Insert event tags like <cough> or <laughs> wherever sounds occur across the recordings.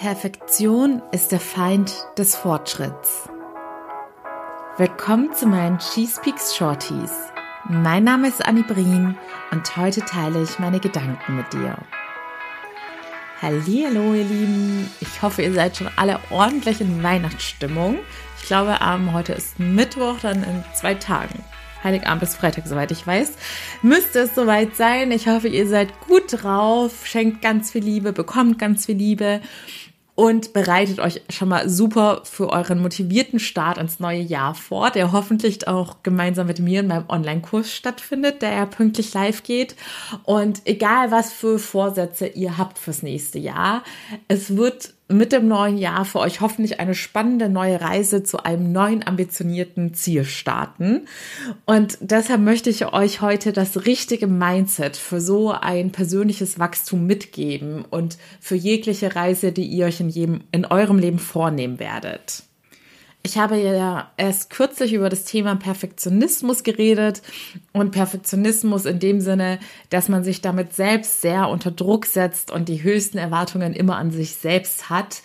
Perfektion ist der Feind des Fortschritts. Willkommen zu meinen Cheese Peaks Shorties. Mein Name ist Annie Brien und heute teile ich meine Gedanken mit dir. Hallo, ihr Lieben. Ich hoffe, ihr seid schon alle ordentlich in Weihnachtsstimmung. Ich glaube, ähm, heute ist Mittwoch, dann in zwei Tagen. Heiligabend bis Freitag, soweit ich weiß. Müsste es soweit sein. Ich hoffe, ihr seid gut drauf, schenkt ganz viel Liebe, bekommt ganz viel Liebe und bereitet euch schon mal super für euren motivierten Start ins neue Jahr vor, der hoffentlich auch gemeinsam mit mir in meinem Online-Kurs stattfindet, der ja pünktlich live geht. Und egal, was für Vorsätze ihr habt fürs nächste Jahr, es wird mit dem neuen Jahr für euch hoffentlich eine spannende neue Reise zu einem neuen ambitionierten Ziel starten. Und deshalb möchte ich euch heute das richtige Mindset für so ein persönliches Wachstum mitgeben und für jegliche Reise, die ihr euch in jedem, in eurem Leben vornehmen werdet. Ich habe ja erst kürzlich über das Thema Perfektionismus geredet und Perfektionismus in dem Sinne, dass man sich damit selbst sehr unter Druck setzt und die höchsten Erwartungen immer an sich selbst hat.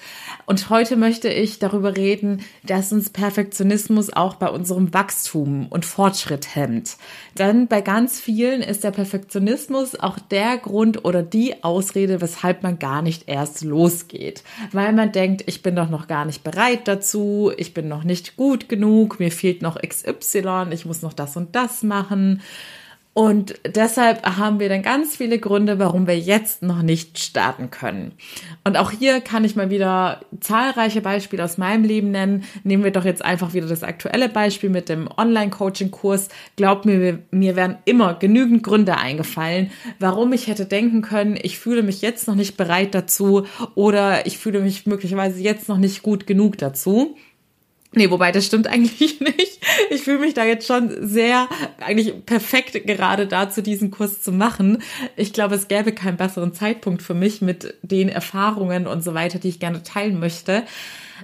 Und heute möchte ich darüber reden, dass uns Perfektionismus auch bei unserem Wachstum und Fortschritt hemmt. Denn bei ganz vielen ist der Perfektionismus auch der Grund oder die Ausrede, weshalb man gar nicht erst losgeht. Weil man denkt, ich bin doch noch gar nicht bereit dazu, ich bin bin noch nicht gut genug, mir fehlt noch XY, ich muss noch das und das machen. Und deshalb haben wir dann ganz viele Gründe, warum wir jetzt noch nicht starten können. Und auch hier kann ich mal wieder zahlreiche Beispiele aus meinem Leben nennen. Nehmen wir doch jetzt einfach wieder das aktuelle Beispiel mit dem Online-Coaching-Kurs. Glaubt mir, mir werden immer genügend Gründe eingefallen, warum ich hätte denken können, ich fühle mich jetzt noch nicht bereit dazu oder ich fühle mich möglicherweise jetzt noch nicht gut genug dazu. Nee, wobei das stimmt <laughs> eigentlich nicht. Ich fühle mich da jetzt schon sehr, eigentlich perfekt gerade dazu, diesen Kurs zu machen. Ich glaube, es gäbe keinen besseren Zeitpunkt für mich mit den Erfahrungen und so weiter, die ich gerne teilen möchte.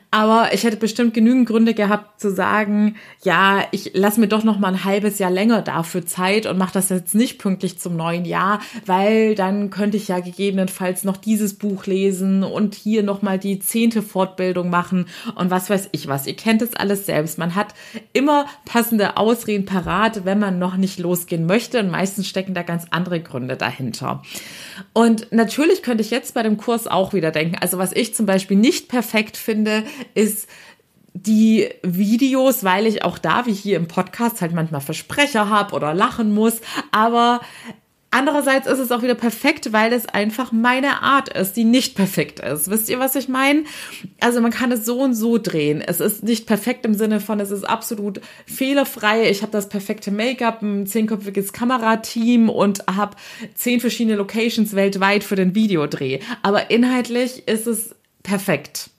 Aber ich hätte bestimmt genügend Gründe gehabt zu sagen, ja, ich lasse mir doch noch mal ein halbes Jahr länger dafür Zeit und mache das jetzt nicht pünktlich zum neuen Jahr, weil dann könnte ich ja gegebenenfalls noch dieses Buch lesen und hier noch mal die zehnte Fortbildung machen und was weiß ich was. Ihr kennt es alles selbst. Man hat immer passende Ausreden parat, wenn man noch nicht losgehen möchte und meistens stecken da ganz andere Gründe dahinter. Und natürlich könnte ich jetzt bei dem Kurs auch wieder denken, also was ich zum Beispiel nicht perfekt finde, ist die Videos, weil ich auch da, wie hier im Podcast, halt manchmal Versprecher habe oder lachen muss. Aber Andererseits ist es auch wieder perfekt, weil es einfach meine Art ist, die nicht perfekt ist. Wisst ihr, was ich meine? Also man kann es so und so drehen. Es ist nicht perfekt im Sinne von, es ist absolut fehlerfrei. Ich habe das perfekte Make-up, ein zehnköpfiges Kamerateam und habe zehn verschiedene Locations weltweit für den Videodreh. Aber inhaltlich ist es perfekt.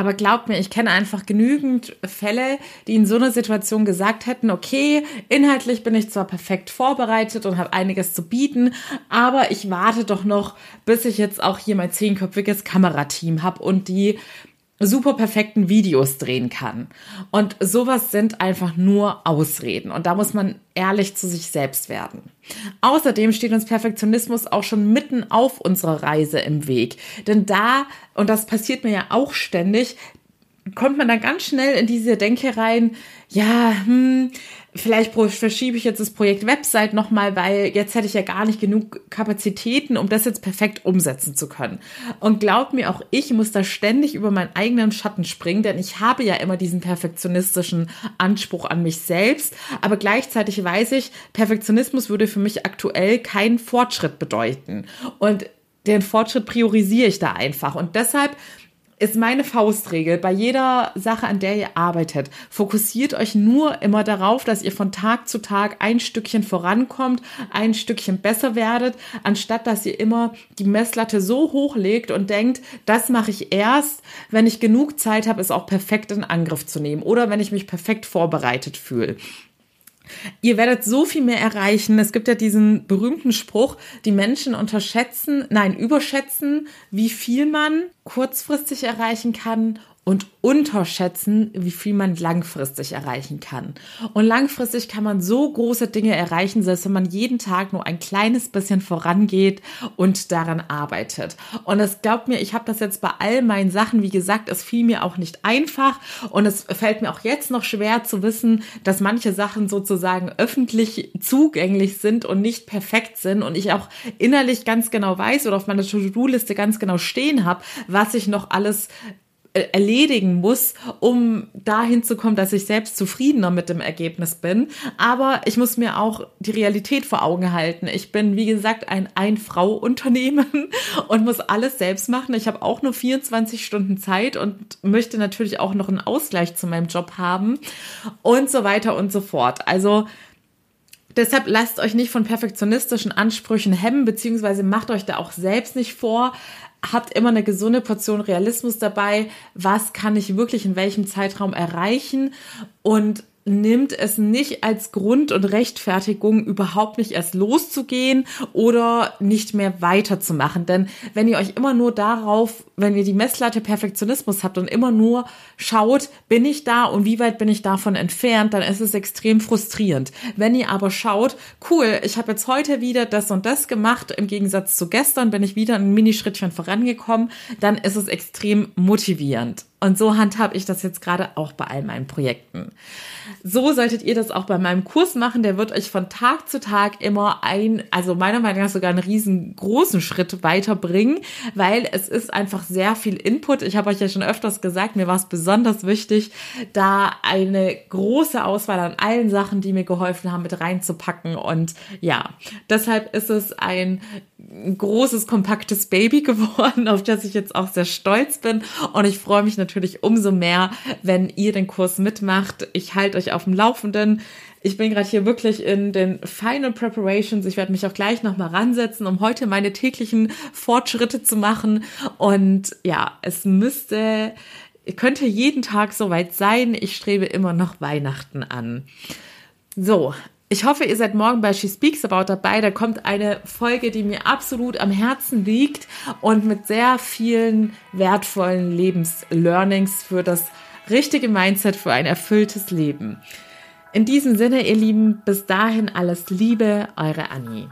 Aber glaubt mir, ich kenne einfach genügend Fälle, die in so einer Situation gesagt hätten, okay, inhaltlich bin ich zwar perfekt vorbereitet und habe einiges zu bieten, aber ich warte doch noch, bis ich jetzt auch hier mein zehnköpfiges Kamerateam habe und die super perfekten Videos drehen kann. Und sowas sind einfach nur Ausreden. Und da muss man ehrlich zu sich selbst werden. Außerdem steht uns Perfektionismus auch schon mitten auf unserer Reise im Weg. Denn da, und das passiert mir ja auch ständig, kommt man dann ganz schnell in diese Denke rein, ja, hm, vielleicht verschiebe ich jetzt das Projekt Website nochmal, weil jetzt hätte ich ja gar nicht genug Kapazitäten, um das jetzt perfekt umsetzen zu können. Und glaubt mir, auch ich muss da ständig über meinen eigenen Schatten springen, denn ich habe ja immer diesen perfektionistischen Anspruch an mich selbst. Aber gleichzeitig weiß ich, Perfektionismus würde für mich aktuell keinen Fortschritt bedeuten. Und den Fortschritt priorisiere ich da einfach. Und deshalb ist meine Faustregel bei jeder Sache, an der ihr arbeitet. Fokussiert euch nur immer darauf, dass ihr von Tag zu Tag ein Stückchen vorankommt, ein Stückchen besser werdet, anstatt dass ihr immer die Messlatte so hoch legt und denkt, das mache ich erst, wenn ich genug Zeit habe, es auch perfekt in Angriff zu nehmen oder wenn ich mich perfekt vorbereitet fühle. Ihr werdet so viel mehr erreichen. Es gibt ja diesen berühmten Spruch, die Menschen unterschätzen, nein, überschätzen, wie viel man kurzfristig erreichen kann und unterschätzen, wie viel man langfristig erreichen kann. Und langfristig kann man so große Dinge erreichen, selbst wenn man jeden Tag nur ein kleines bisschen vorangeht und daran arbeitet. Und es glaubt mir, ich habe das jetzt bei all meinen Sachen, wie gesagt, es fiel mir auch nicht einfach und es fällt mir auch jetzt noch schwer zu wissen, dass manche Sachen sozusagen öffentlich zugänglich sind und nicht perfekt sind und ich auch innerlich ganz genau weiß oder auf meiner To-Do-Liste ganz genau stehen habe, was ich noch alles erledigen muss, um dahin zu kommen, dass ich selbst zufriedener mit dem Ergebnis bin. Aber ich muss mir auch die Realität vor Augen halten. Ich bin, wie gesagt, ein Ein-Frau-Unternehmen <laughs> und muss alles selbst machen. Ich habe auch nur 24 Stunden Zeit und möchte natürlich auch noch einen Ausgleich zu meinem Job haben und so weiter und so fort. Also Deshalb lasst euch nicht von perfektionistischen Ansprüchen hemmen, beziehungsweise macht euch da auch selbst nicht vor, habt immer eine gesunde Portion Realismus dabei. Was kann ich wirklich in welchem Zeitraum erreichen? Und nimmt es nicht als Grund und Rechtfertigung, überhaupt nicht erst loszugehen oder nicht mehr weiterzumachen. Denn wenn ihr euch immer nur darauf, wenn ihr die Messlatte Perfektionismus habt und immer nur schaut, bin ich da und wie weit bin ich davon entfernt, dann ist es extrem frustrierend. Wenn ihr aber schaut, cool, ich habe jetzt heute wieder das und das gemacht, im Gegensatz zu gestern bin ich wieder ein Minischrittchen vorangekommen, dann ist es extrem motivierend. Und so handhabe ich das jetzt gerade auch bei all meinen Projekten. So solltet ihr das auch bei meinem Kurs machen. Der wird euch von Tag zu Tag immer ein, also meiner Meinung nach sogar einen riesengroßen Schritt weiterbringen, weil es ist einfach sehr viel Input. Ich habe euch ja schon öfters gesagt, mir war es besonders wichtig, da eine große Auswahl an allen Sachen, die mir geholfen haben, mit reinzupacken. Und ja, deshalb ist es ein großes, kompaktes Baby <laughs> geworden, auf das ich jetzt auch sehr stolz bin. Und ich freue mich natürlich umso mehr, wenn ihr den Kurs mitmacht. Ich halte euch auf dem Laufenden. Ich bin gerade hier wirklich in den Final Preparations. Ich werde mich auch gleich nochmal ransetzen, um heute meine täglichen Fortschritte zu machen. Und ja, es müsste, könnte jeden Tag soweit sein. Ich strebe immer noch Weihnachten an. So, ich hoffe, ihr seid morgen bei She Speaks About dabei. Da kommt eine Folge, die mir absolut am Herzen liegt und mit sehr vielen wertvollen Lebenslearnings für das richtige Mindset für ein erfülltes Leben. In diesem Sinne, ihr Lieben, bis dahin alles Liebe, eure Annie.